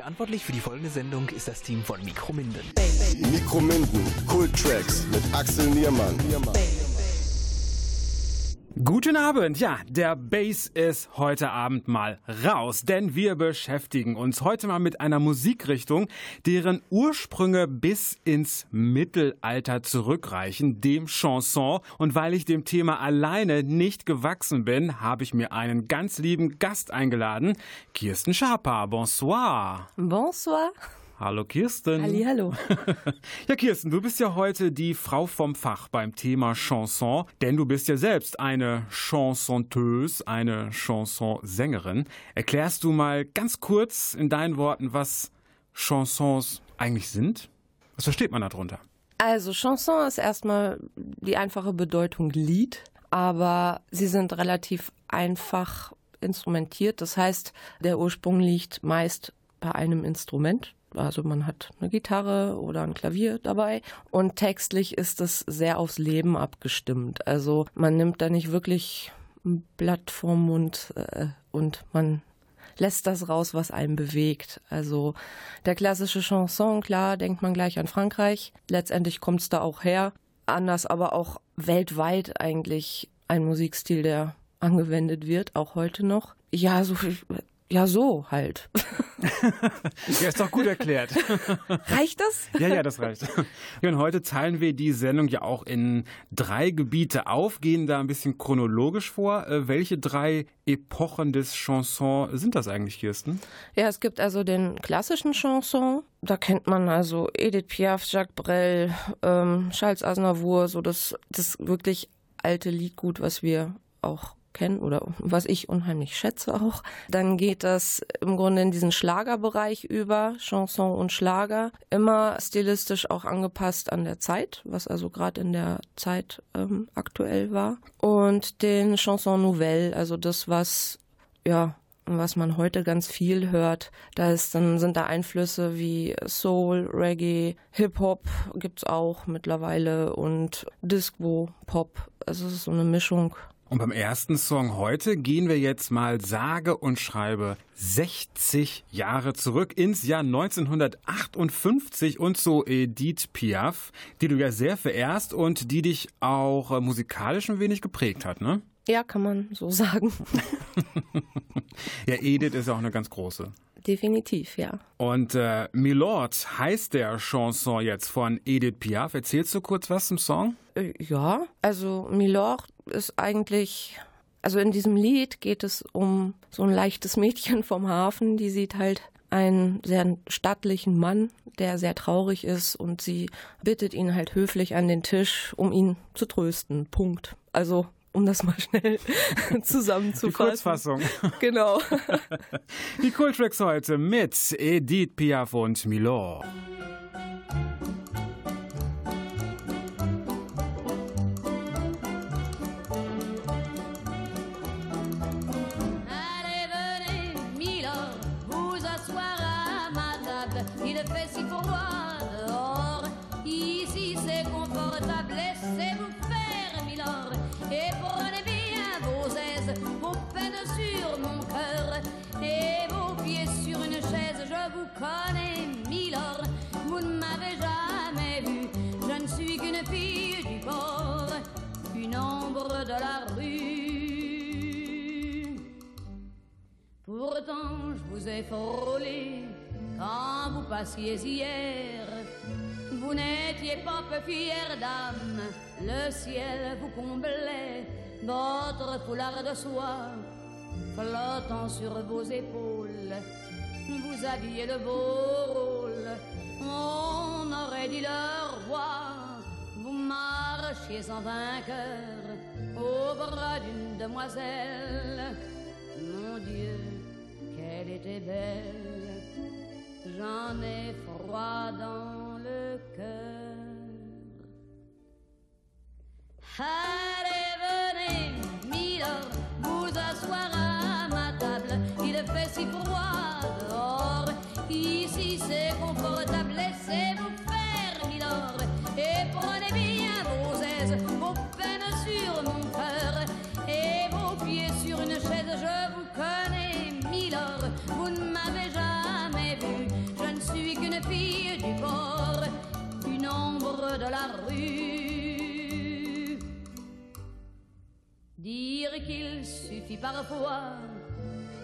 Verantwortlich für die folgende Sendung ist das Team von Mikrominden. Mikrominden, Kulttracks mit Axel Niermann. Guten Abend, ja, der Bass ist heute Abend mal raus, denn wir beschäftigen uns heute mal mit einer Musikrichtung, deren Ursprünge bis ins Mittelalter zurückreichen, dem Chanson. Und weil ich dem Thema alleine nicht gewachsen bin, habe ich mir einen ganz lieben Gast eingeladen, Kirsten Schaper. Bonsoir. Bonsoir. Hallo Kirsten. Hallo. ja, Kirsten, du bist ja heute die Frau vom Fach beim Thema Chanson, denn du bist ja selbst eine Chansonteuse, eine Chansonsängerin. Erklärst du mal ganz kurz in deinen Worten, was Chansons eigentlich sind? Was versteht man darunter? Also Chanson ist erstmal die einfache Bedeutung Lied, aber sie sind relativ einfach instrumentiert. Das heißt, der Ursprung liegt meist bei einem Instrument. Also man hat eine Gitarre oder ein Klavier dabei und textlich ist es sehr aufs Leben abgestimmt. Also man nimmt da nicht wirklich ein Blatt vorm Mund äh, und man lässt das raus, was einen bewegt. Also der klassische Chanson, klar, denkt man gleich an Frankreich. Letztendlich kommt es da auch her. Anders aber auch weltweit eigentlich ein Musikstil, der angewendet wird, auch heute noch. Ja, so viel, ja, so halt. ja, ist doch gut erklärt. Reicht das? Ja, ja, das reicht. Und heute teilen wir die Sendung ja auch in drei Gebiete auf, gehen da ein bisschen chronologisch vor. Äh, welche drei Epochen des Chansons sind das eigentlich, Kirsten? Ja, es gibt also den klassischen Chanson. Da kennt man also Edith Piaf, Jacques Brel, ähm, Charles Aznavour, so das, das wirklich alte Liedgut, was wir auch kennen oder was ich unheimlich schätze auch. Dann geht das im Grunde in diesen Schlagerbereich über, Chanson und Schlager, immer stilistisch auch angepasst an der Zeit, was also gerade in der Zeit ähm, aktuell war. Und den Chanson Nouvelle, also das, was ja was man heute ganz viel hört, da ist dann sind da Einflüsse wie Soul, Reggae, Hip Hop gibt's auch mittlerweile und Disco, Pop. Also es ist so eine Mischung und beim ersten Song heute gehen wir jetzt mal sage und schreibe 60 Jahre zurück ins Jahr 1958 und zu Edith Piaf, die du ja sehr verehrst und die dich auch äh, musikalisch ein wenig geprägt hat, ne? Ja, kann man so sagen. ja, Edith ist auch eine ganz große. Definitiv, ja. Und äh, Milord heißt der Chanson jetzt von Edith Piaf. Erzählst du kurz was zum Song? Äh, ja, also Milord ist eigentlich, also in diesem Lied geht es um so ein leichtes Mädchen vom Hafen, die sieht halt einen sehr stattlichen Mann, der sehr traurig ist und sie bittet ihn halt höflich an den Tisch, um ihn zu trösten. Punkt. Also um das mal schnell zusammenzufassen. Die Kurzfassung. Genau. Die Kultracks heute mit Edith Piaf und Milor. connais Je vous ai frôlé quand vous passiez hier. Vous n'étiez pas peu fière d'âme, le ciel vous comblait, votre foulard de soie flottant sur vos épaules vous aviez le beau rôle. On aurait dit le roi, vous marchiez en vainqueur au bras d'une demoiselle. Mon Dieu, qu'elle était belle, j'en ai froid dans le cœur. Allez, venez, Milord, vous asseoir à ma table, il fait si froid Ici c'est confortable, laissez-vous faire, Milord, et prenez bien vos aises, vos Dire qu'il suffit parfois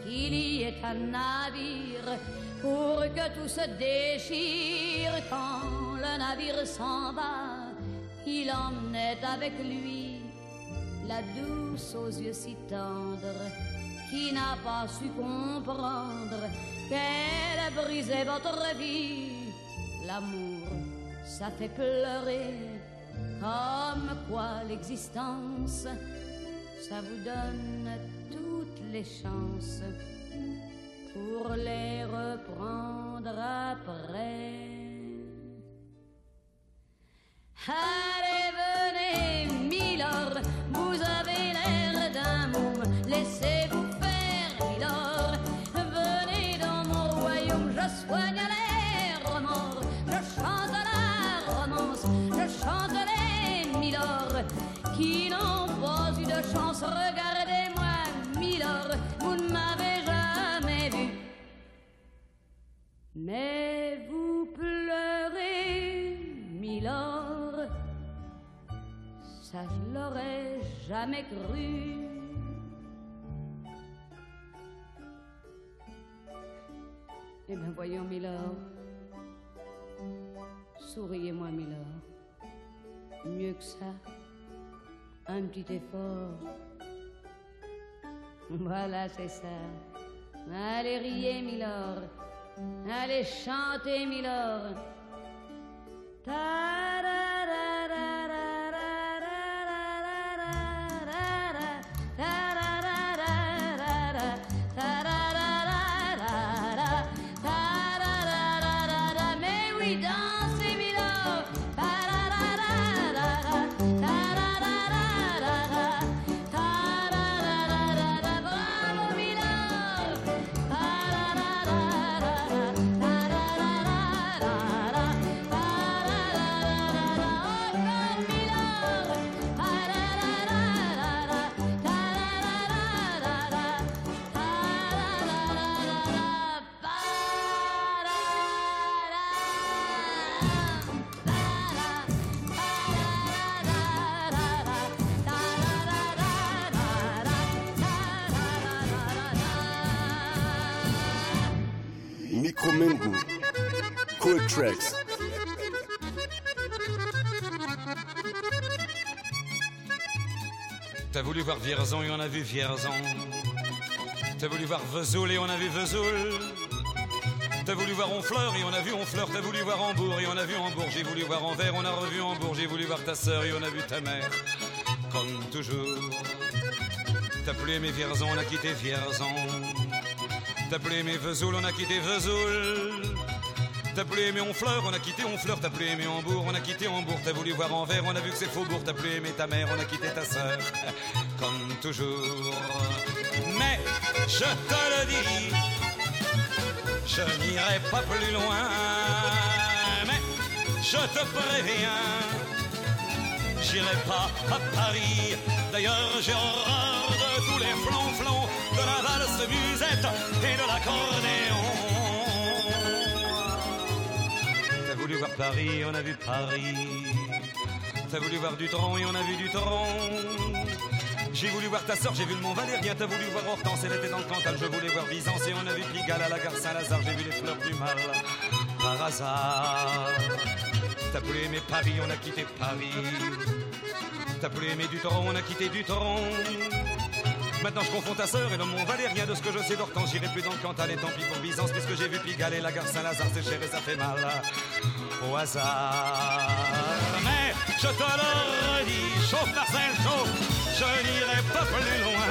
qu'il y ait un navire pour que tout se déchire quand le navire s'en va. Il emmenait avec lui la douce aux yeux si tendres qui n'a pas su comprendre qu'elle brisait votre vie. L'amour, ça fait pleurer, comme quoi l'existence, ça vous donne toutes les chances pour les reprendre après. Allez, venez, Regardez-moi, Milord, vous ne m'avez jamais vu. Mais vous pleurez, Milord, ça je l'aurais jamais cru. Eh bien voyons, Milord, souriez-moi, Milord. Mieux que ça, un petit effort. Voilà, c'est ça. Allez, riez, Milord. Allez, chantez, Milord. Mais T'as voulu voir Vierzon et on a vu Vierzon. T'as voulu voir Vesoul et on a vu Vesoul. T'as voulu voir Honfleur et on a vu Honfleur. T'as voulu voir Hambourg et on a vu Hambourg. J'ai voulu voir Anvers, on a revu Hambourg. J'ai voulu voir ta sœur et on a vu ta mère. Comme toujours. T'as plus aimé Vierzon, on a quitté Vierzon. T'as plus aimé Vesoul, on a quitté Vesoul. T'as plus aimé Honfleur, on a quitté Honfleur. T'as plus aimé Hambourg, on a quitté Hambourg. T'as voulu voir Anvers, on a vu que c'est Faubourg. T'as plus aimé ta mère, on a quitté ta sœur. Comme toujours. Mais je te le dis, je n'irai pas plus loin. Mais je te préviens, j'irai pas à Paris. D'ailleurs, j'ai horreur de tous les flonflons, de la valse musette et de l'accordéon. T'as voulu voir Paris, on a vu Paris. T'as voulu voir Dutron et on a vu Dutron. J'ai voulu voir ta sœur, j'ai vu le Mont Valérien. T'as voulu voir Hortense, elle était dans le Cantal. Je voulais voir Byzance et on a vu Pigalle à la gare Saint-Lazare. J'ai vu les fleurs du mal par hasard. T'as plus aimé Paris, on a quitté Paris. T'as plus aimé Dutron, on a quitté Dutron. Maintenant je confonds ta sœur et le Mont Valérien de ce que je sais d'Hortense. J'irai plus dans le Cantal et tant pis pour Byzance puisque j'ai vu Pigalle et la gare Saint-Lazare. C'est cher et ça fait mal au hasard. Mais je te le redis, chauffe Marcel, chauffe. Je n'irai pas plus loin.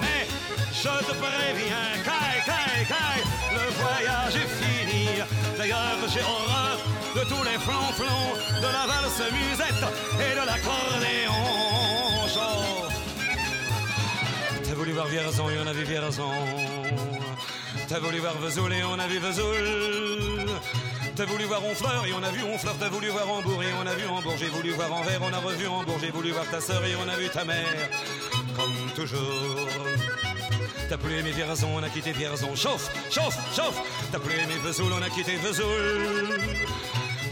Mais je te préviens, caille, caille, caille, le voyage est fini. D'ailleurs, j'ai horreur de tous les flonflons, de la valse musette et de l'accordéon. Voulu voir Vierzon et on a vu Vierzon. T'as voulu voir Vesoul et on a vu Vesoul. T'as voulu voir Honfleur et on a vu Honfleur. T'as voulu voir Hambourg et on a vu Hambourg. J'ai voulu voir Anvers, on a revu Hambourg. J'ai voulu voir ta sœur et on a vu ta mère. Comme toujours. T'as plus aimé Vierzon, on a quitté Vierzon. Chauffe, chauffe, chauffe. T'as plus aimé Vesoul, on a quitté Vesoul.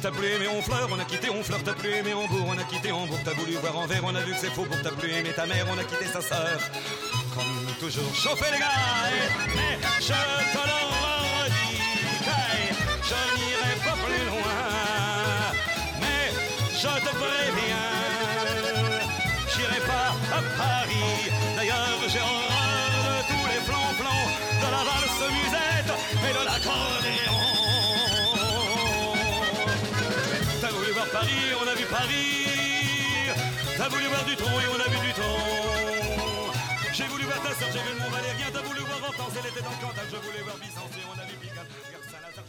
T'as plus aimé Honfleur, on a quitté Honfleur, t'as plus aimé Hambourg, on a quitté Hambourg, t'as voulu voir Envers, on a vu que c'est faux pour t'as plus aimé ta mère, on a quitté sa sœur. Toujours, chauffez les gars, mais je te le redis, je n'irai pas plus loin, mais je te préviens, j'irai pas à Paris. D'ailleurs, j'ai horreur de tous les plans-plans, de la valse musette et de l'accordéon. T'as voulu voir Paris, on a vu Paris. T'as voulu voir du tronc et on a vu du tronc.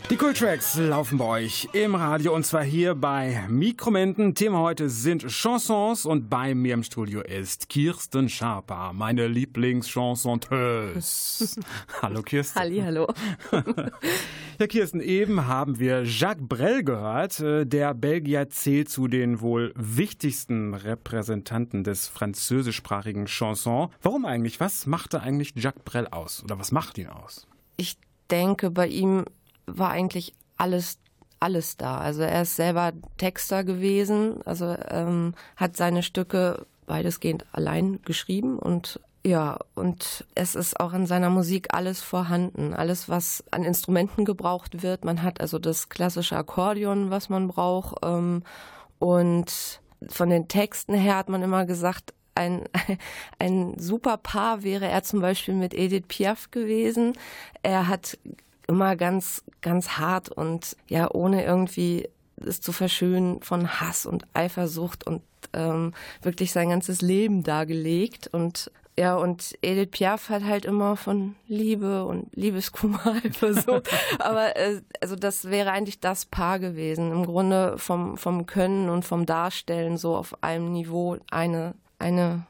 Die Cool Tracks laufen bei euch im Radio und zwar hier bei Mikromenten. Thema heute sind Chansons und bei mir im Studio ist Kirsten Schaper, meine Lieblingschansanteuse. hallo Kirsten. Halli, hallo. ja, Kirsten, eben haben wir Jacques Brel gehört. Äh, der Belgier zählt zu den wohl wichtigsten Repräsentanten des französischsprachigen Chanson. Warum eigentlich? Was machte eigentlich Jacques Brel aus? Oder was macht ihn aus? Ich denke, bei ihm war eigentlich alles alles da. Also er ist selber Texter gewesen, also ähm, hat seine Stücke weitestgehend allein geschrieben und ja, und es ist auch in seiner Musik alles vorhanden, alles, was an Instrumenten gebraucht wird. Man hat also das klassische Akkordeon, was man braucht. Ähm, und von den Texten her hat man immer gesagt, ein, ein super Paar wäre er zum Beispiel mit Edith Piaf gewesen. Er hat immer ganz, ganz hart und ja, ohne irgendwie es zu verschönen von Hass und Eifersucht und ähm, wirklich sein ganzes Leben dargelegt und ja, und Edith Piaf hat halt immer von Liebe und Liebeskummer versucht. Aber äh, also das wäre eigentlich das Paar gewesen. Im Grunde vom, vom Können und vom Darstellen so auf einem Niveau eine, eine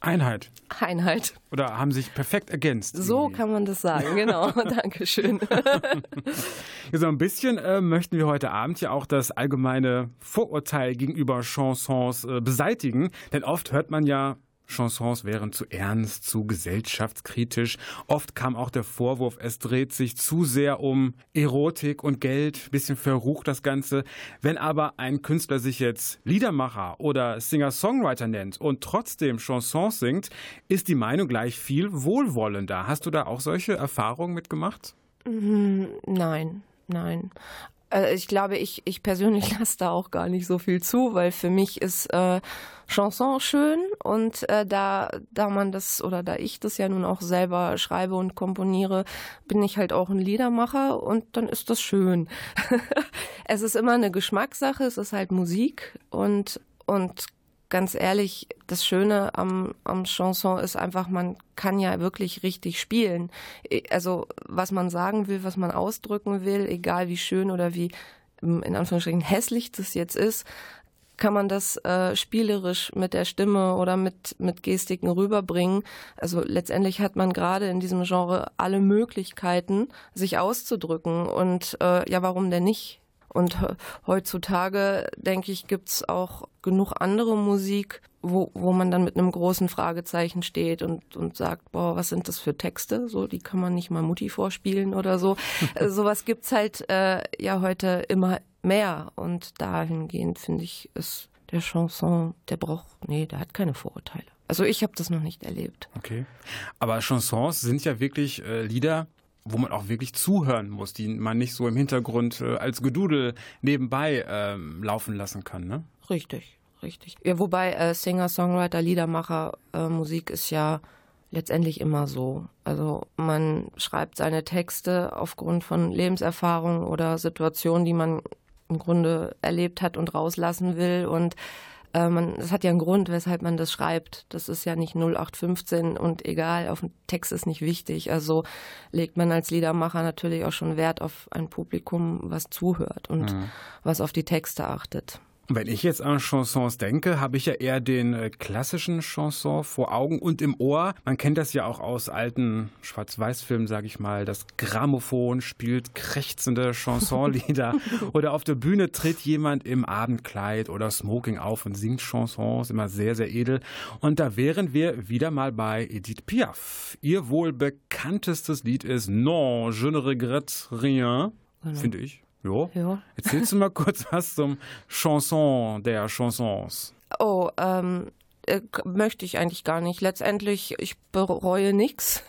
Einheit. Einheit. Oder haben sich perfekt ergänzt. So irgendwie. kann man das sagen, genau. Dankeschön. so ein bisschen äh, möchten wir heute Abend ja auch das allgemeine Vorurteil gegenüber Chansons äh, beseitigen. Denn oft hört man ja Chansons wären zu ernst, zu gesellschaftskritisch. Oft kam auch der Vorwurf, es dreht sich zu sehr um Erotik und Geld, bisschen verrucht das Ganze. Wenn aber ein Künstler sich jetzt Liedermacher oder Singer-Songwriter nennt und trotzdem Chansons singt, ist die Meinung gleich viel wohlwollender. Hast du da auch solche Erfahrungen mitgemacht? Mm, nein, nein. Äh, ich glaube, ich, ich persönlich lasse da auch gar nicht so viel zu, weil für mich ist äh, Chanson schön und äh, da, da man das oder da ich das ja nun auch selber schreibe und komponiere, bin ich halt auch ein Liedermacher und dann ist das schön. es ist immer eine Geschmackssache, es ist halt Musik und, und ganz ehrlich, das Schöne am, am Chanson ist einfach, man kann ja wirklich richtig spielen. Also was man sagen will, was man ausdrücken will, egal wie schön oder wie in Anführungsstrichen hässlich das jetzt ist, kann man das äh, spielerisch mit der Stimme oder mit, mit Gestiken rüberbringen. Also letztendlich hat man gerade in diesem Genre alle Möglichkeiten, sich auszudrücken. Und äh, ja, warum denn nicht? Und heutzutage, denke ich, gibt's auch genug andere Musik, wo, wo man dann mit einem großen Fragezeichen steht und, und sagt, boah, was sind das für Texte? So, die kann man nicht mal Mutti vorspielen oder so. Äh, sowas gibt's halt äh, ja heute immer mehr. Und dahingehend finde ich, ist der Chanson, der braucht, nee, der hat keine Vorurteile. Also ich habe das noch nicht erlebt. Okay. Aber Chansons sind ja wirklich äh, Lieder, wo man auch wirklich zuhören muss, die man nicht so im Hintergrund äh, als Gedudel nebenbei äh, laufen lassen kann, ne? Richtig, richtig. Ja, wobei äh, Singer, Songwriter, Liedermacher, äh, Musik ist ja letztendlich immer so. Also man schreibt seine Texte aufgrund von Lebenserfahrungen oder Situationen, die man im Grunde erlebt hat und rauslassen will und äh, man, es hat ja einen Grund, weshalb man das schreibt. Das ist ja nicht 0815 und egal, auf den Text ist nicht wichtig. Also legt man als Liedermacher natürlich auch schon Wert auf ein Publikum, was zuhört und mhm. was auf die Texte achtet. Wenn ich jetzt an Chansons denke, habe ich ja eher den äh, klassischen Chanson vor Augen und im Ohr. Man kennt das ja auch aus alten Schwarz-Weiß-Filmen, sage ich mal. Das Grammophon spielt krächzende Chansonlieder oder auf der Bühne tritt jemand im Abendkleid oder Smoking auf und singt Chansons, immer sehr, sehr edel. Und da wären wir wieder mal bei Edith Piaf. Ihr wohl bekanntestes Lied ist Non, je ne regrette rien, genau. finde ich. Jo. Ja. Erzählst du mal kurz was zum Chanson der Chansons? Oh, ähm, äh, möchte ich eigentlich gar nicht. Letztendlich, ich bereue nichts.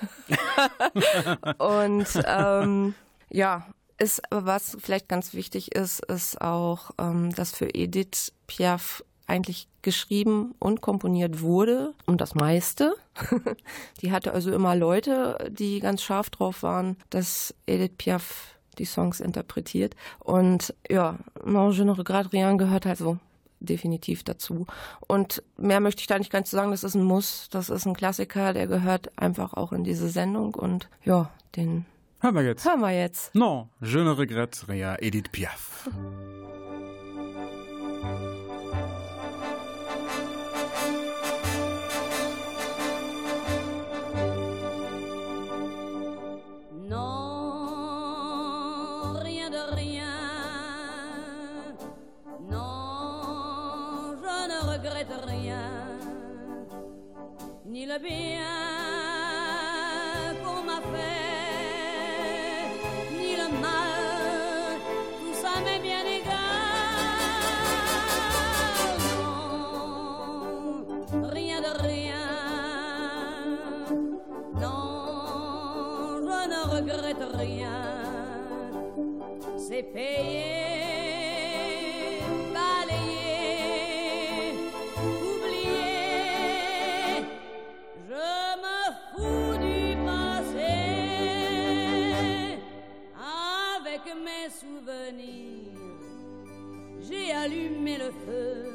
Und ähm, ja, ist, was vielleicht ganz wichtig ist, ist auch, ähm, dass für Edith Piaf eigentlich geschrieben und komponiert wurde, um das meiste. die hatte also immer Leute, die ganz scharf drauf waren, dass Edith Piaf die Songs interpretiert. Und ja, Non, je ne regrette rien gehört halt so definitiv dazu. Und mehr möchte ich da nicht ganz sagen, das ist ein Muss, das ist ein Klassiker, der gehört einfach auch in diese Sendung und ja, den Hören wir jetzt. hören wir jetzt. Non, je ne regrette rien, Edith Piaf. Rien de rien. Non, je ne regrette rien. Ni le bien Payé, balayé, oublié, je me fous du passé. Avec mes souvenirs, j'ai allumé le feu,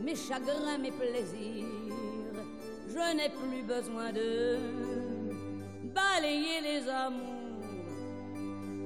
mes chagrins, mes plaisirs, je n'ai plus besoin d'eux.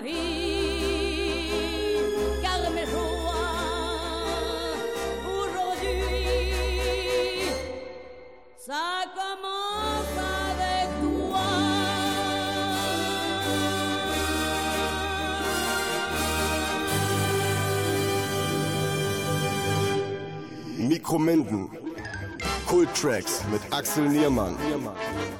toi. Mikrominden. Kulttracks mit Axel Niermann. You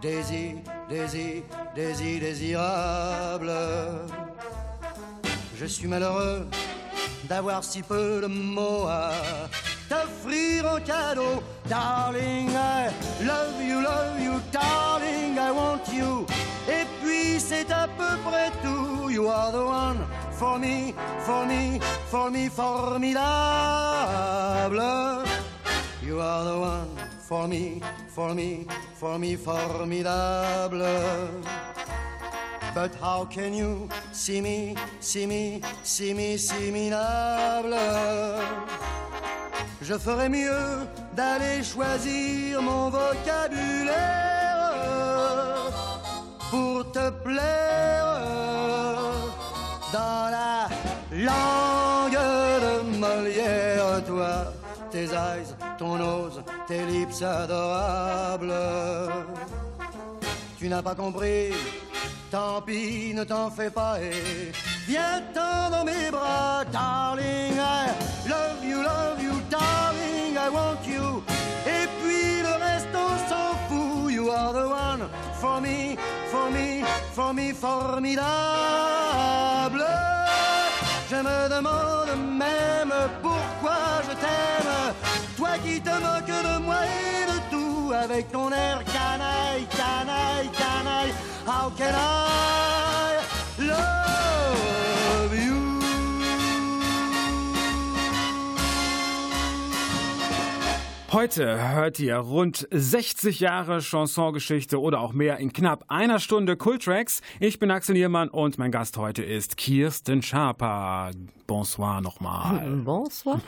désir, désir, désir, désirable. Je suis malheureux d'avoir si peu de mots à t'offrir en cadeau. Darling, I love you, love you, darling, I want you. Et puis c'est à peu près tout. You are the one for me, for me, for me, formidable. You are the one for me, for me, for me, formidable. But how can you see me, see me, see me, see? Je ferais mieux d'aller choisir mon vocabulaire pour te plaire dans la langue de Molière, toi, tes eyes, ton nose, tes lips adorables. Tu n'as pas compris, tant pis, ne t'en fais pas et viens-t'en dans mes bras, darling. I love you, love you, darling, I want you. Et puis le reste, on s'en fout. You are the one for me, for me, for me, formidable. Je me demande même pourquoi je t'aime, toi qui te moques de moi et de tout, avec ton air canaille, canaille, canaille. How can I love you? Heute hört ihr rund 60 Jahre Chansongeschichte oder auch mehr in knapp einer Stunde Kultracks. Ich bin Axel Niermann und mein Gast heute ist Kirsten Schaper. Bonsoir nochmal. Bonsoir.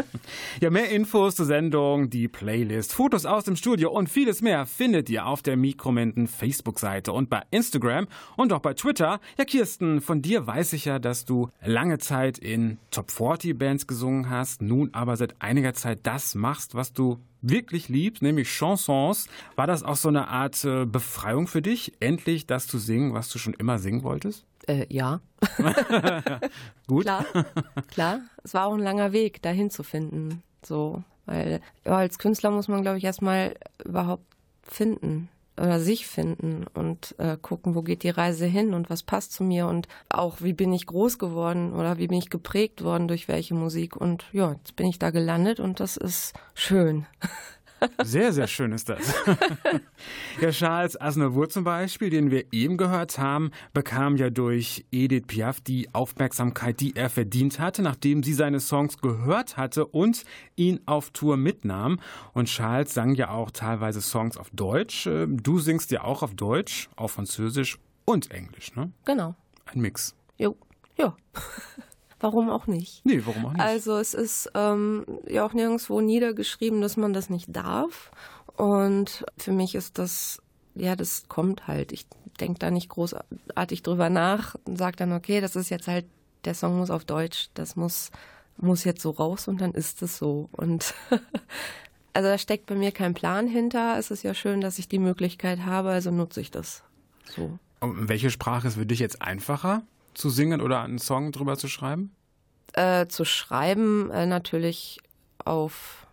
ja, mehr Infos zur Sendung, die Playlist, Fotos aus dem Studio und vieles mehr findet ihr auf der Mikrominden Facebook-Seite und bei Instagram und auch bei Twitter. Ja, Kirsten, von dir weiß ich ja, dass du lange Zeit in Top 40 Bands gesungen hast, nun aber seit einiger Zeit das machst, was du wirklich liebst, nämlich Chansons. War das auch so eine Art äh, Befreiung für dich, endlich das zu singen, was du schon immer singen wolltest? Äh, ja. Gut. Klar, klar. Es war auch ein langer Weg, dahin zu finden. So, weil ja, als Künstler muss man, glaube ich, erstmal überhaupt finden oder sich finden und äh, gucken, wo geht die Reise hin und was passt zu mir und auch wie bin ich groß geworden oder wie bin ich geprägt worden durch welche Musik und ja, jetzt bin ich da gelandet und das ist schön. Sehr, sehr schön ist das. ja, Charles Aznavour zum Beispiel, den wir eben gehört haben, bekam ja durch Edith Piaf die Aufmerksamkeit, die er verdient hatte, nachdem sie seine Songs gehört hatte und ihn auf Tour mitnahm. Und Charles sang ja auch teilweise Songs auf Deutsch. Ähm, du singst ja auch auf Deutsch, auf Französisch und Englisch, ne? Genau. Ein Mix. Jo, ja. Warum auch nicht? Nee, warum auch nicht? Also es ist ähm, ja auch nirgendwo niedergeschrieben, dass man das nicht darf. Und für mich ist das, ja, das kommt halt. Ich denke da nicht großartig drüber nach und sage dann, okay, das ist jetzt halt, der Song muss auf Deutsch, das muss, muss jetzt so raus und dann ist es so. Und also da steckt bei mir kein Plan hinter. Es ist ja schön, dass ich die Möglichkeit habe, also nutze ich das so. Und welche Sprache ist für dich jetzt einfacher? Zu singen oder einen Song drüber zu schreiben? Äh, zu schreiben äh, natürlich auf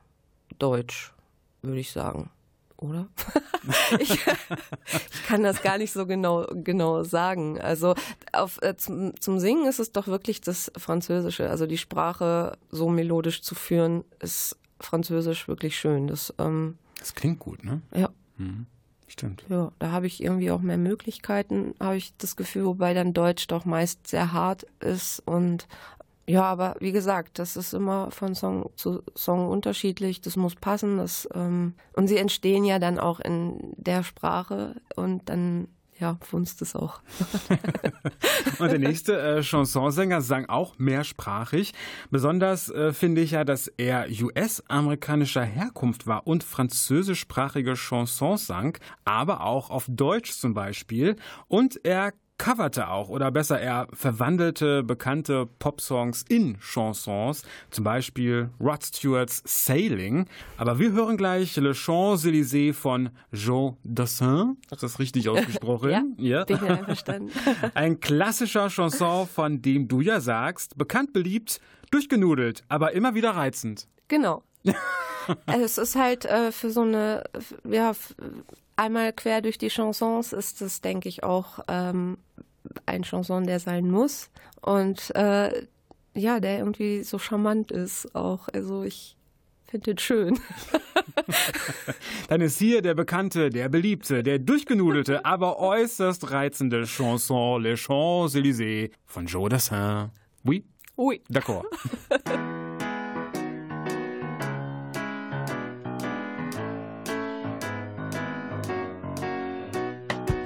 Deutsch, würde ich sagen. Oder? ich, ich, kann das gar nicht so genau, genau sagen. Also auf, äh, zum, zum Singen ist es doch wirklich das Französische. Also die Sprache so melodisch zu führen, ist Französisch wirklich schön. Das, ähm, das klingt gut, ne? Ja. Mhm. Stimmt. Ja, da habe ich irgendwie auch mehr Möglichkeiten, habe ich das Gefühl, wobei dann Deutsch doch meist sehr hart ist und ja, aber wie gesagt, das ist immer von Song zu Song unterschiedlich. Das muss passen. Das, ähm, und sie entstehen ja dann auch in der Sprache und dann ja, funzt es auch. und der nächste äh, Chansonsänger sang auch mehrsprachig. Besonders äh, finde ich ja, dass er US-amerikanischer Herkunft war und französischsprachige Chansons sang, aber auch auf Deutsch zum Beispiel. Und er coverte auch, oder besser, er verwandelte bekannte Popsongs in Chansons, zum Beispiel Rod Stewarts Sailing. Aber wir hören gleich Le Champs-Élysées von Joe Dassin. Ist das richtig ausgesprochen? ja, ja. Bin einverstanden. Ein klassischer Chanson, von dem du ja sagst, bekannt beliebt, durchgenudelt, aber immer wieder reizend. Genau. also es ist halt äh, für so eine, ja, einmal quer durch die Chansons ist es, denke ich, auch ähm, ein Chanson, der sein muss. Und äh, ja, der irgendwie so charmant ist auch. Also ich finde den schön. Dann ist hier der bekannte, der beliebte, der durchgenudelte, aber äußerst reizende Chanson Les Champs-Élysées von Joe Dassin. Oui? Oui. D'accord.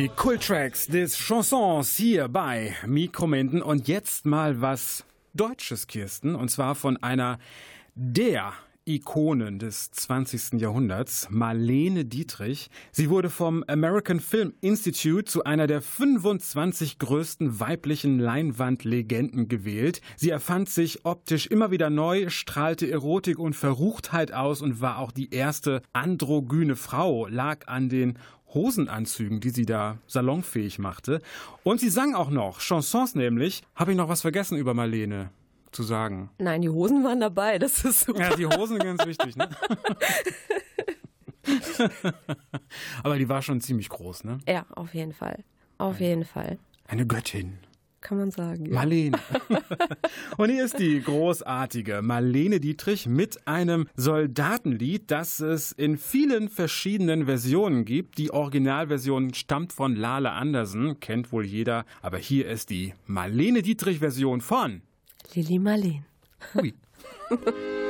Die Kulttracks des Chansons hier bei Mikromenden und jetzt mal was Deutsches, Kirsten, und zwar von einer der Ikonen des 20. Jahrhunderts, Marlene Dietrich. Sie wurde vom American Film Institute zu einer der 25 größten weiblichen Leinwandlegenden gewählt. Sie erfand sich optisch immer wieder neu, strahlte Erotik und Verruchtheit aus und war auch die erste androgyne Frau, lag an den Hosenanzügen, die sie da salonfähig machte. Und sie sang auch noch Chansons nämlich. Habe ich noch was vergessen über Marlene zu sagen? Nein, die Hosen waren dabei, das ist super. Ja, die Hosen sind ganz wichtig, ne? Aber die war schon ziemlich groß, ne? Ja, auf jeden Fall. Auf jeden Fall. Eine Göttin. Kann man sagen. Ja. Marlene. Und hier ist die großartige Marlene Dietrich mit einem Soldatenlied, das es in vielen verschiedenen Versionen gibt. Die Originalversion stammt von Lale Andersen, kennt wohl jeder. Aber hier ist die Marlene Dietrich-Version von Lili Marleen. Hui.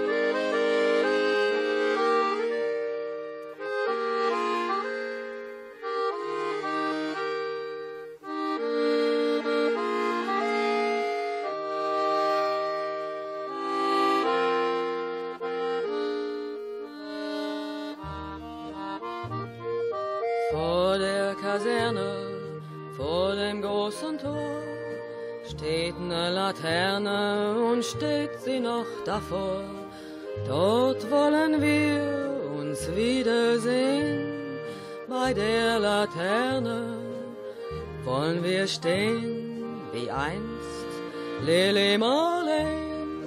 Lili Marleen,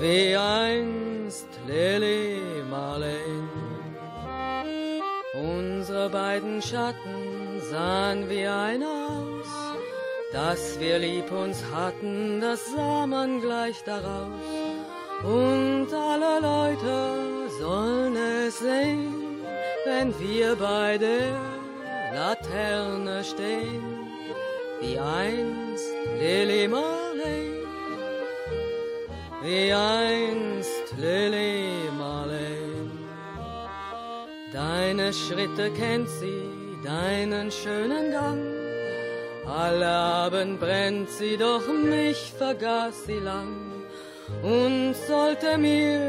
wie einst Lili Marleen. Unsere beiden Schatten sahen wie ein aus, dass wir lieb uns hatten, das sah man gleich daraus. Und alle Leute sollen es sehen, wenn wir bei der Laterne stehen, wie einst Lili Marley, wie einst Lili Marley. Deine Schritte kennt sie, deinen schönen Gang. Alle Abend brennt sie, doch mich vergaß sie lang. Und sollte mir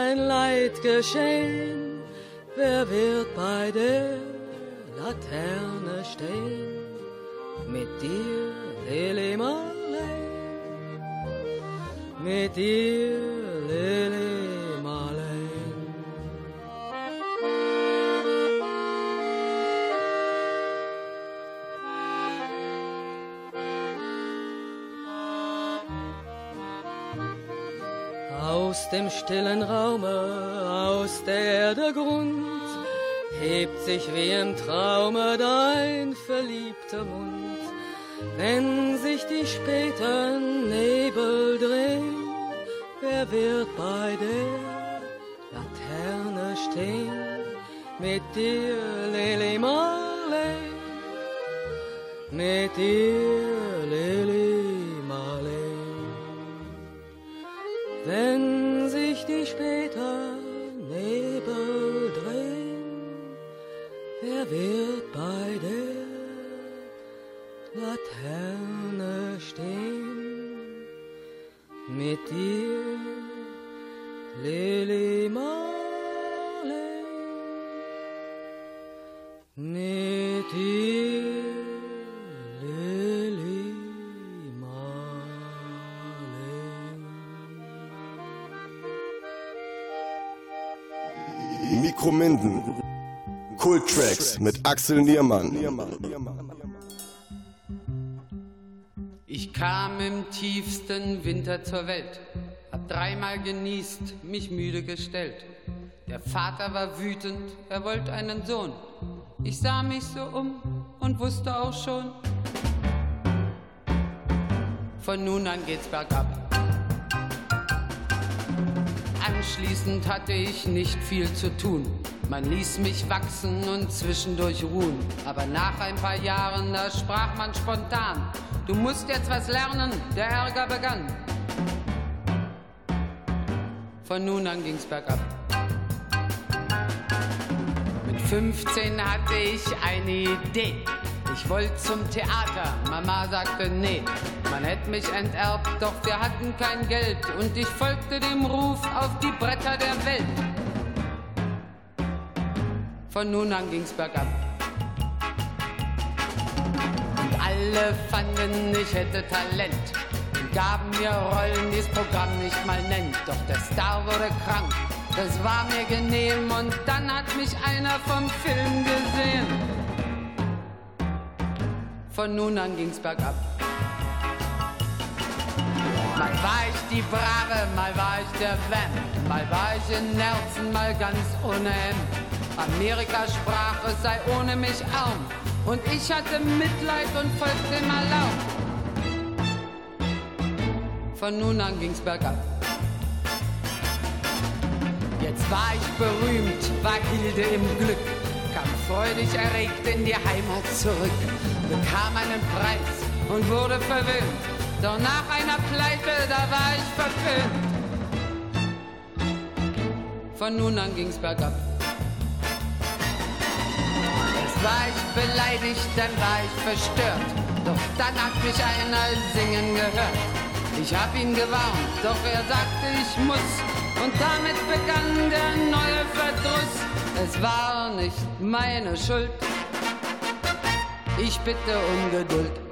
ein Leid geschehen, wer wird bei der Laterne stehen? Mit dir, Lili Marley, mit dir, Lili Marley. Aus dem stillen Raume, aus der Erde Grund, hebt sich wie im Traume dein verliebter Mund. Wenn sich die späten Nebel drehen, wer wird bei der Laterne stehen? Mit dir, Lili Marley, mit dir, Lili Marley. Wenn sich die späten Nebel drehen, wer wird bei der Laterne stehen? Mit dir, Lili Marley, mit dir, Lili Mikrominden. Kulttracks mit Axel Niermann. Ich kam im tiefsten Winter zur Welt, hab dreimal genießt, mich müde gestellt. Der Vater war wütend, er wollte einen Sohn. Ich sah mich so um und wusste auch schon, von nun an geht's bergab. Anschließend hatte ich nicht viel zu tun. Man ließ mich wachsen und zwischendurch ruhen. Aber nach ein paar Jahren, da sprach man spontan, du musst jetzt was lernen, der Ärger begann. Von nun an ging's bergab. Mit 15 hatte ich eine Idee. Ich wollte zum Theater, Mama sagte nee. Man hätte mich enterbt, doch wir hatten kein Geld und ich folgte dem Ruf auf die Bretter der Welt. Von nun an ging's bergab. Alle fanden, ich hätte Talent und gaben mir Rollen, die's Programm nicht mal nennt. Doch der Star wurde krank, das war mir genehm und dann hat mich einer vom Film gesehen. Von nun an ging's bergab. Mal war ich die Brave, mal war ich der Vamp, mal war ich in Nerzen, mal ganz ohne Hemd. Amerika sprach, es sei ohne mich arm, und ich hatte Mitleid und folgte dem Alarm. Von nun an ging's bergab. Jetzt war ich berühmt, war Hilde im Glück, kam freudig erregt in die Heimat zurück, bekam einen Preis und wurde verwöhnt. Doch nach einer Pleite, da war ich verfilmt. Von nun an ging's bergab. War ich beleidigt, dann war ich verstört. Doch dann hat mich einer singen gehört. Ich hab ihn gewarnt, doch er sagte, ich muss. Und damit begann der neue Verdruss. Es war nicht meine Schuld. Ich bitte um Geduld.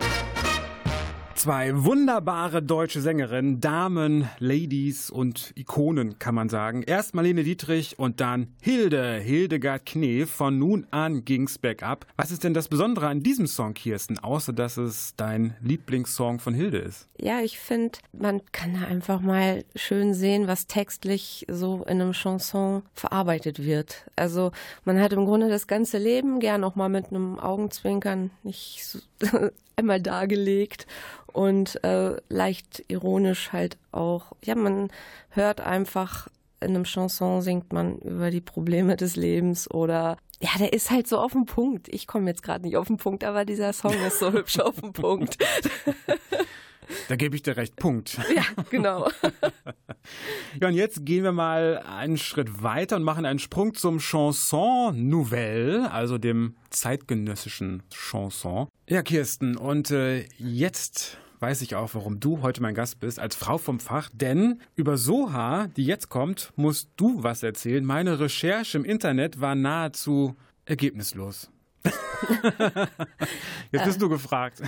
Zwei wunderbare deutsche Sängerinnen, Damen, Ladies und Ikonen, kann man sagen. Erst Marlene Dietrich und dann Hilde, Hildegard Knef. Von nun an ging's bergab. Was ist denn das Besondere an diesem Song, Kirsten, außer dass es dein Lieblingssong von Hilde ist? Ja, ich finde, man kann da einfach mal schön sehen, was textlich so in einem Chanson verarbeitet wird. Also man hat im Grunde das ganze Leben gern auch mal mit einem Augenzwinkern nicht so einmal dargelegt und äh, leicht ironisch halt auch. Ja, man hört einfach in einem Chanson singt man über die Probleme des Lebens oder ja, der ist halt so auf den Punkt. Ich komme jetzt gerade nicht auf den Punkt, aber dieser Song ist so hübsch auf den Punkt. Da gebe ich dir recht. Punkt. Ja, genau. ja, und jetzt gehen wir mal einen Schritt weiter und machen einen Sprung zum Chanson Nouvelle, also dem zeitgenössischen Chanson. Ja, Kirsten, und äh, jetzt weiß ich auch, warum du heute mein Gast bist, als Frau vom Fach, denn über Soha, die jetzt kommt, musst du was erzählen. Meine Recherche im Internet war nahezu ergebnislos. Jetzt bist du gefragt.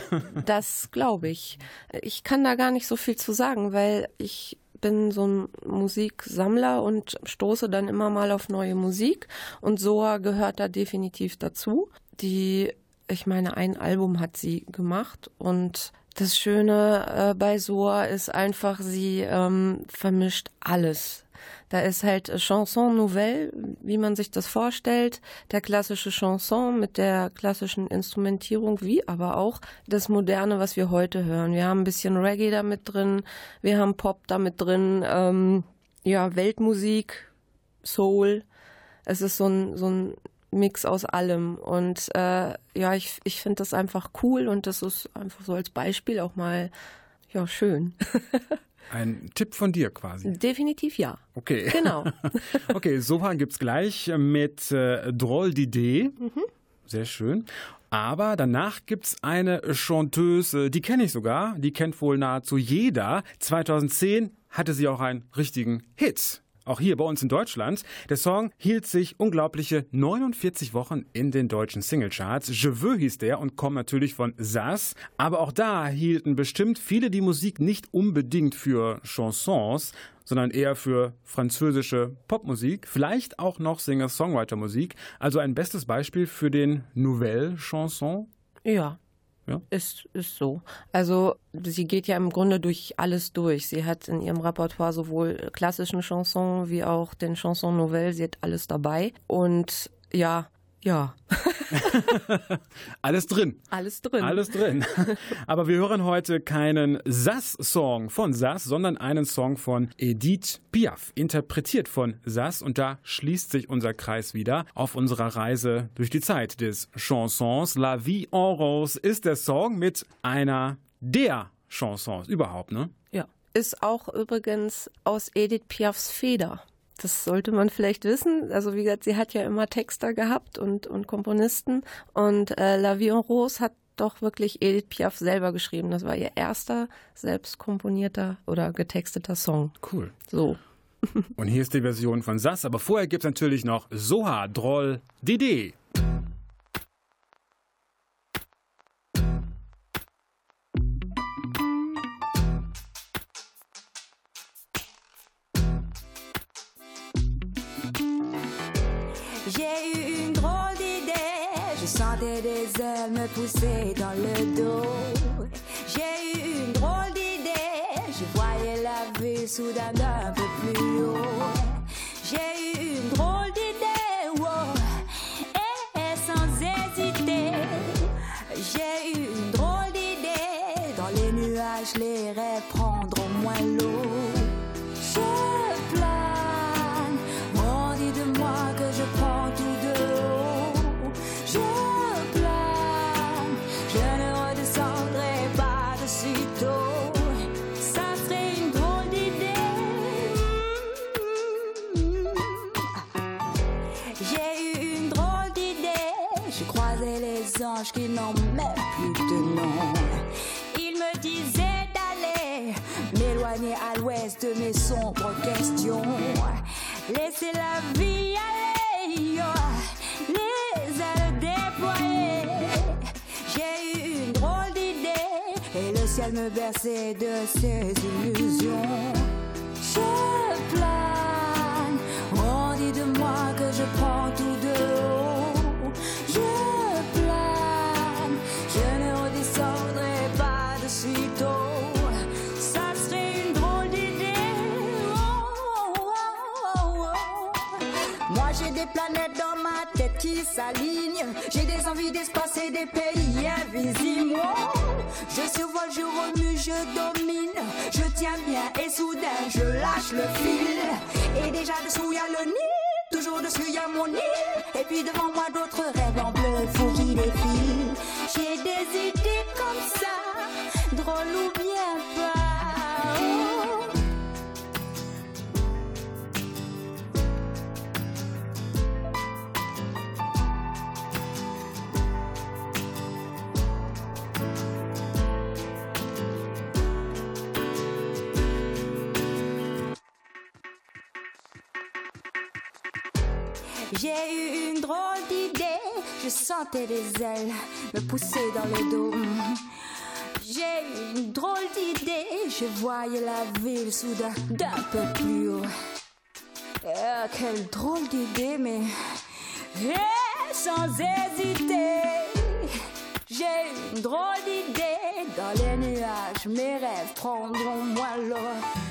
Das glaube ich. Ich kann da gar nicht so viel zu sagen, weil ich bin so ein Musiksammler und stoße dann immer mal auf neue Musik und Soa gehört da definitiv dazu. Die, ich meine, ein Album hat sie gemacht und Das Schöne äh, bei Soa ist einfach, sie ähm, vermischt alles. Da ist halt Chanson Nouvelle, wie man sich das vorstellt, der klassische Chanson mit der klassischen Instrumentierung, wie aber auch das Moderne, was wir heute hören. Wir haben ein bisschen Reggae damit drin, wir haben Pop damit drin, ähm, ja, Weltmusik, Soul. Es ist so ein, so ein Mix aus allem. Und äh, ja, ich, ich finde das einfach cool und das ist einfach so als Beispiel auch mal ja schön. Ein Tipp von dir quasi. Definitiv ja. Okay. Genau. okay, Soha gibt's gleich mit äh, Droll d'Idee. Mhm. Sehr schön. Aber danach gibt's eine Chanteuse, die kenne ich sogar, die kennt wohl nahezu jeder. 2010 hatte sie auch einen richtigen Hit auch hier bei uns in Deutschland. Der Song hielt sich unglaubliche 49 Wochen in den deutschen Singlecharts. Je veux hieß der und kommt natürlich von Sass. Aber auch da hielten bestimmt viele die Musik nicht unbedingt für Chansons, sondern eher für französische Popmusik, vielleicht auch noch Singer-Songwriter-Musik. Also ein bestes Beispiel für den Nouvelle Chanson. Ja, ja? Ist, ist so. Also sie geht ja im Grunde durch alles durch. Sie hat in ihrem Repertoire sowohl klassischen Chansons wie auch den Chanson Nouvelle. Sie hat alles dabei. Und ja, ja. Alles drin. Alles drin. Alles drin. Aber wir hören heute keinen Sass-Song von Sass, sondern einen Song von Edith Piaf, interpretiert von Sass. Und da schließt sich unser Kreis wieder auf unserer Reise durch die Zeit des Chansons. La Vie en Rose ist der Song mit einer der Chansons überhaupt, ne? Ja. Ist auch übrigens aus Edith Piafs Feder. Das sollte man vielleicht wissen. Also wie gesagt, sie hat ja immer Texter gehabt und, und Komponisten. Und äh, La Vie en Rose hat doch wirklich Edith Piaf selber geschrieben. Das war ihr erster selbst komponierter oder getexteter Song. Cool. So. Und hier ist die Version von Sass, aber vorher gibt es natürlich noch Soha, Droll, Didi. Me poussaient dans le dos. J'ai eu une drôle d'idée, je voyais la vie soudain d'un peu plus haut. J'ai eu une drôle d'idée, wow, et, sans hésiter. J'ai eu une drôle d'idée, dans les nuages les rêves prendre au moins l'eau. Même plus de nom. Il me disait d'aller m'éloigner à l'ouest de mes sombres questions. Laisser la vie aller, les ailes déployées. J'ai eu une drôle d'idée et le ciel me berçait de ses illusions. Je plane, on dit de moi que je prends tout de haut. Je des planètes dans ma tête qui s'alignent. J'ai des envies d'espace et des pays invisibles. Je survole, je remue, je domine. Je tiens bien et soudain je lâche le fil. Et déjà dessous y a le nid. Toujours dessus y a mon nid. Et puis devant moi d'autres rêves en bleu faut qui défilent. J'ai des idées comme ça, drôles ou bien pas. J'ai je sentais des ailes me pousser dans le dos. J'ai eu une drôle d'idée, je voyais la ville soudain d'un peu plus haut. Ah, quelle drôle d'idée, mais sans hésiter, J'ai une drôle d'idée dans les nuages, mes rêves prendront moi l'eau.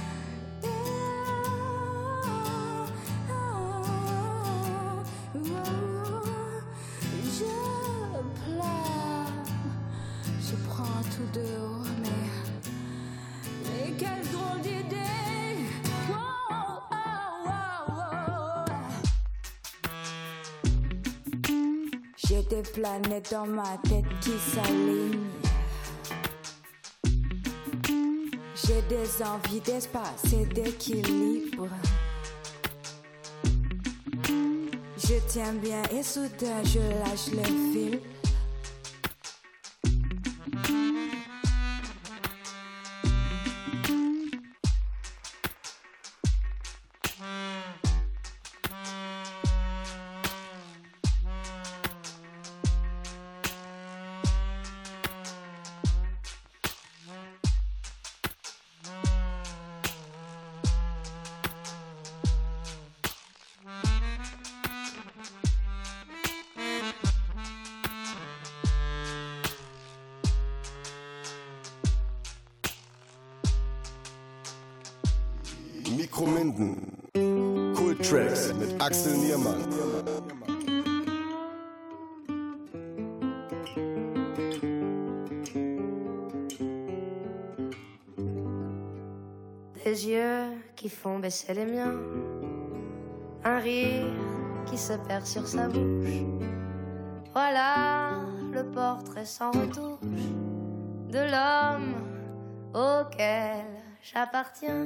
Prends tout de haut, mais, quelle drôle d'idée! J'ai des planètes dans ma tête qui s'alignent. J'ai des envies d'espace et d'équilibre. Je tiens bien et soudain je lâche le fil. Cool Tracks mit Axel Niermann. Des yeux qui font baisser les miens. Un rire qui se perd sur sa bouche. Voilà le portrait sans retouche de l'homme auquel j'appartiens.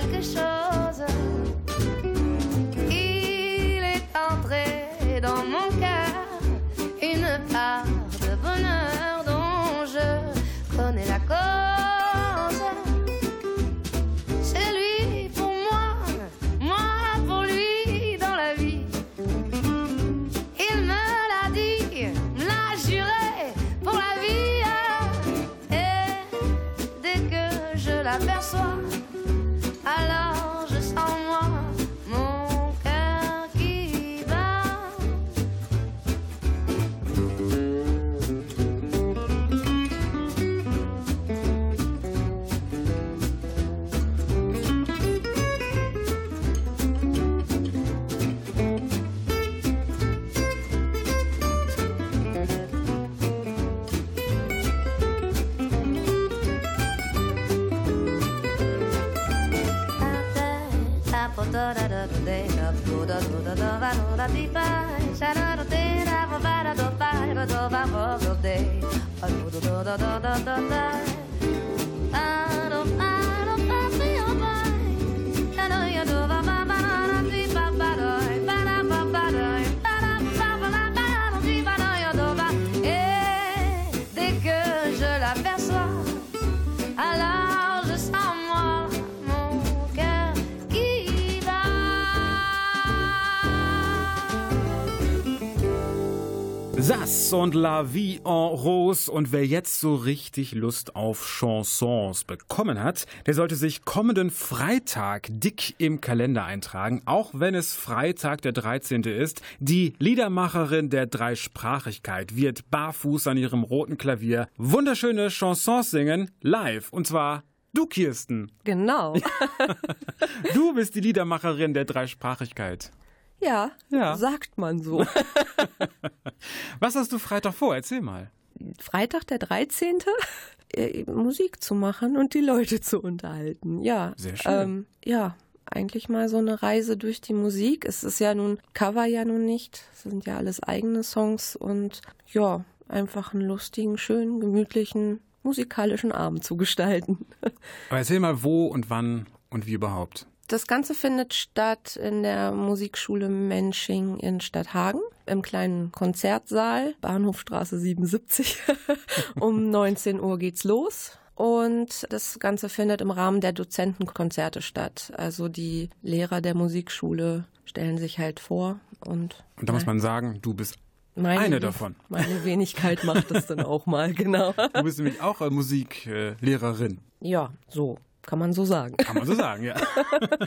quelque chose. Et dès que je l'aperçois, und La Vie en Rose. Und wer jetzt so richtig Lust auf Chansons bekommen hat, der sollte sich kommenden Freitag dick im Kalender eintragen, auch wenn es Freitag der 13. ist. Die Liedermacherin der Dreisprachigkeit wird barfuß an ihrem roten Klavier wunderschöne Chansons singen, live. Und zwar du, Kirsten. Genau. du bist die Liedermacherin der Dreisprachigkeit. Ja, ja, sagt man so. Was hast du Freitag vor? Erzähl mal. Freitag der 13. Äh, Musik zu machen und die Leute zu unterhalten. Ja. Sehr schön. Ähm, ja, eigentlich mal so eine Reise durch die Musik. Es ist ja nun Cover ja nun nicht. Es sind ja alles eigene Songs und ja, einfach einen lustigen, schönen, gemütlichen musikalischen Abend zu gestalten. Aber erzähl mal, wo und wann und wie überhaupt. Das Ganze findet statt in der Musikschule Mensching in Stadthagen im kleinen Konzertsaal, Bahnhofstraße 77. um 19 Uhr geht's los. Und das Ganze findet im Rahmen der Dozentenkonzerte statt. Also die Lehrer der Musikschule stellen sich halt vor und. Und da muss man sagen, du bist meine, eine davon. Meine Wenigkeit macht das dann auch mal, genau. Du bist nämlich auch Musiklehrerin. Ja, so kann man so sagen. Kann man so sagen, ja.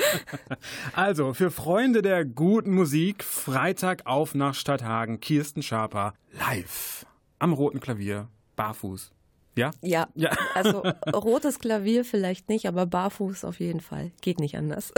also, für Freunde der guten Musik, Freitag auf nach Stadthagen, Kirsten Schaper, live. Am roten Klavier, barfuß. Ja? Ja. ja. Also, rotes Klavier vielleicht nicht, aber barfuß auf jeden Fall. Geht nicht anders.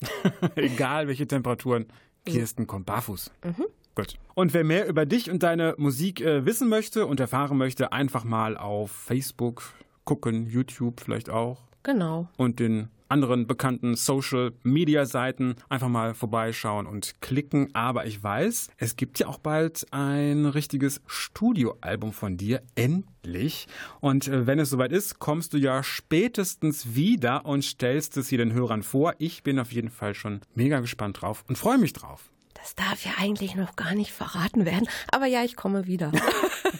Egal welche Temperaturen, Kirsten kommt barfuß. Mhm. Gut. Und wer mehr über dich und deine Musik äh, wissen möchte und erfahren möchte, einfach mal auf Facebook gucken, YouTube vielleicht auch. Genau. Und den anderen bekannten Social Media Seiten einfach mal vorbeischauen und klicken. Aber ich weiß, es gibt ja auch bald ein richtiges Studioalbum von dir. Endlich. Und äh, wenn es soweit ist, kommst du ja spätestens wieder und stellst es hier den Hörern vor. Ich bin auf jeden Fall schon mega gespannt drauf und freue mich drauf. Das darf ja eigentlich noch gar nicht verraten werden. Aber ja, ich komme wieder.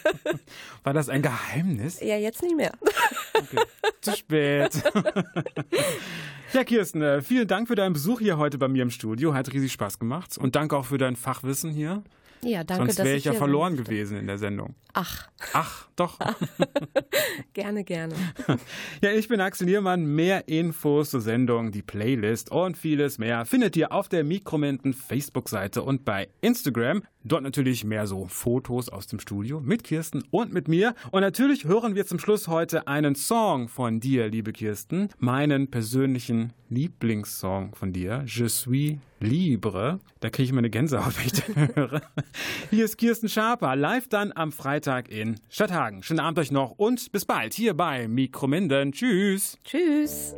War das ein Geheimnis? Ja, jetzt nicht mehr. Okay. Zu spät. ja, Kirsten, äh, vielen Dank für deinen Besuch hier heute bei mir im Studio. Hat riesig Spaß gemacht. Und danke auch für dein Fachwissen hier. Ja, danke, Sonst wäre ich, ja verloren gewesen in der Sendung. Ach. Ach, doch. gerne, gerne. Ja, ich bin Axel Niermann. Mehr Infos zur Sendung, die Playlist und vieles mehr findet ihr auf der Mikromenten Facebook-Seite und bei Instagram. Dort natürlich mehr so Fotos aus dem Studio mit Kirsten und mit mir. Und natürlich hören wir zum Schluss heute einen Song von dir, liebe Kirsten. Meinen persönlichen Lieblingssong von dir, Je suis libre. Da kriege ich immer eine Gänsehaut, wenn ich den höre. Hier ist Kirsten Schaper, live dann am Freitag in Stadthagen. Schönen Abend euch noch und bis bald hier bei Mikrominden. Tschüss. Tschüss.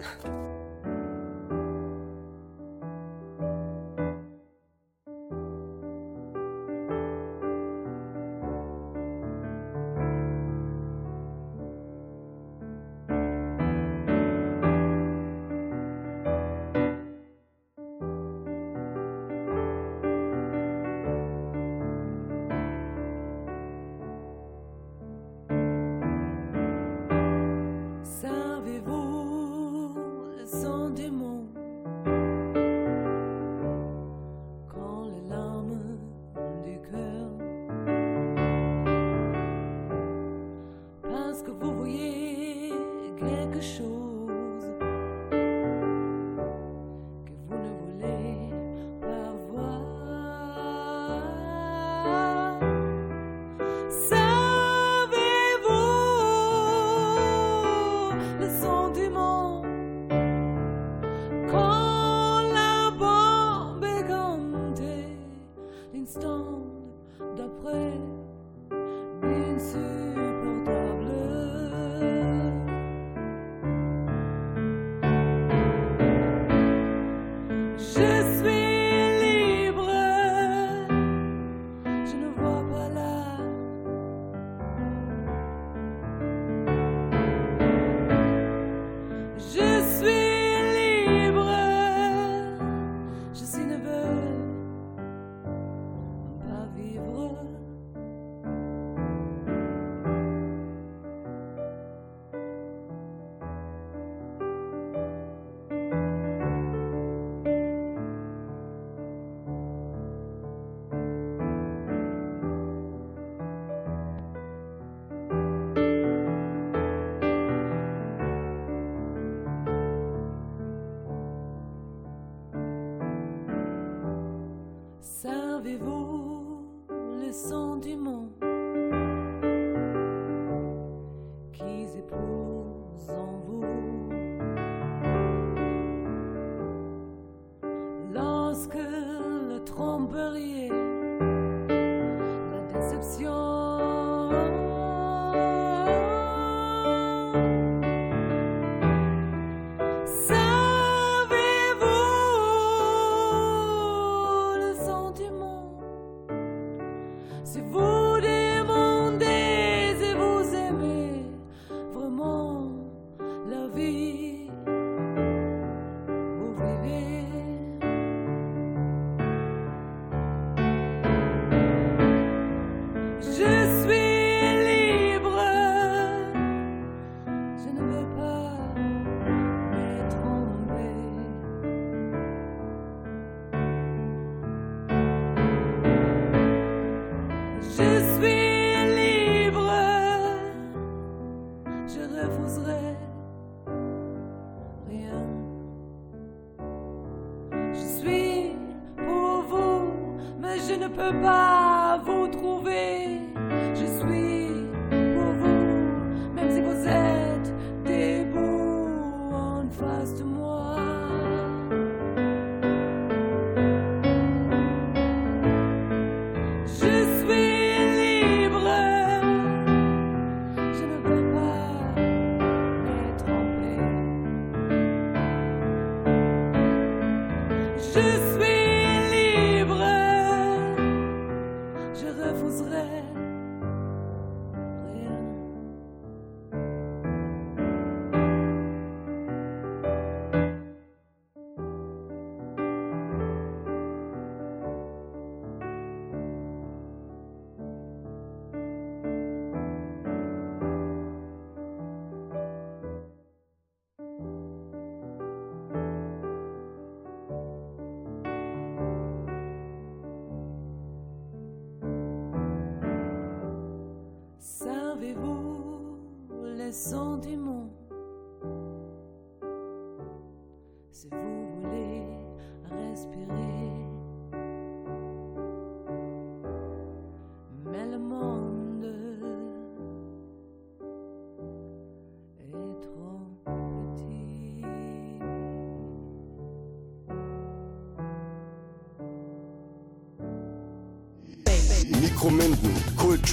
Mikromünden, Kult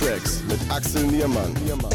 mit Axel Niermann. Niermann.